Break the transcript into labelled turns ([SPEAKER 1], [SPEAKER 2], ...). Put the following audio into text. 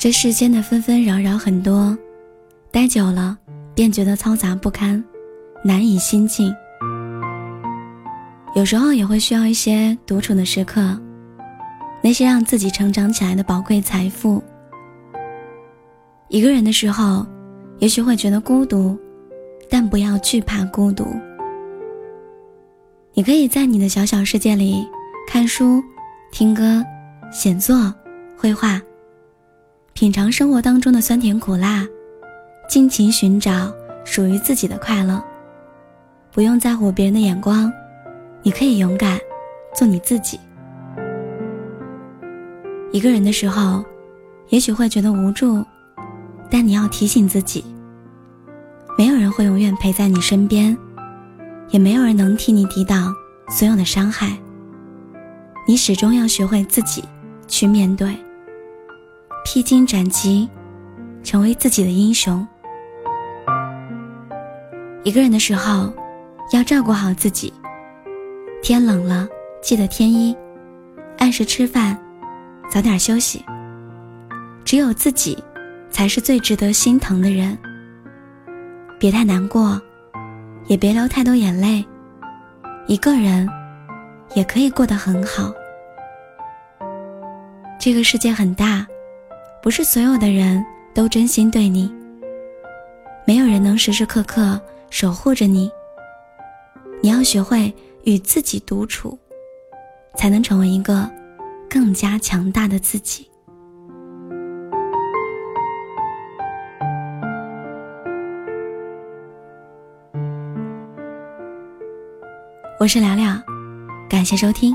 [SPEAKER 1] 这世间的纷纷扰扰很多，待久了便觉得嘈杂不堪，难以心静。有时候也会需要一些独处的时刻，那些让自己成长起来的宝贵财富。一个人的时候，也许会觉得孤独，但不要惧怕孤独。你可以在你的小小世界里看书、听歌、写作、绘画，品尝生活当中的酸甜苦辣，尽情寻找属于自己的快乐，不用在乎别人的眼光。你可以勇敢，做你自己。一个人的时候，也许会觉得无助，但你要提醒自己，没有人会永远陪在你身边，也没有人能替你抵挡所有的伤害。你始终要学会自己去面对，披荆斩棘，成为自己的英雄。一个人的时候，要照顾好自己。天冷了，记得添衣，按时吃饭，早点休息。只有自己，才是最值得心疼的人。别太难过，也别流太多眼泪。一个人，也可以过得很好。这个世界很大，不是所有的人都真心对你。没有人能时时刻刻守护着你。你要学会。与自己独处，才能成为一个更加强大的自己。我是聊聊，感谢收听。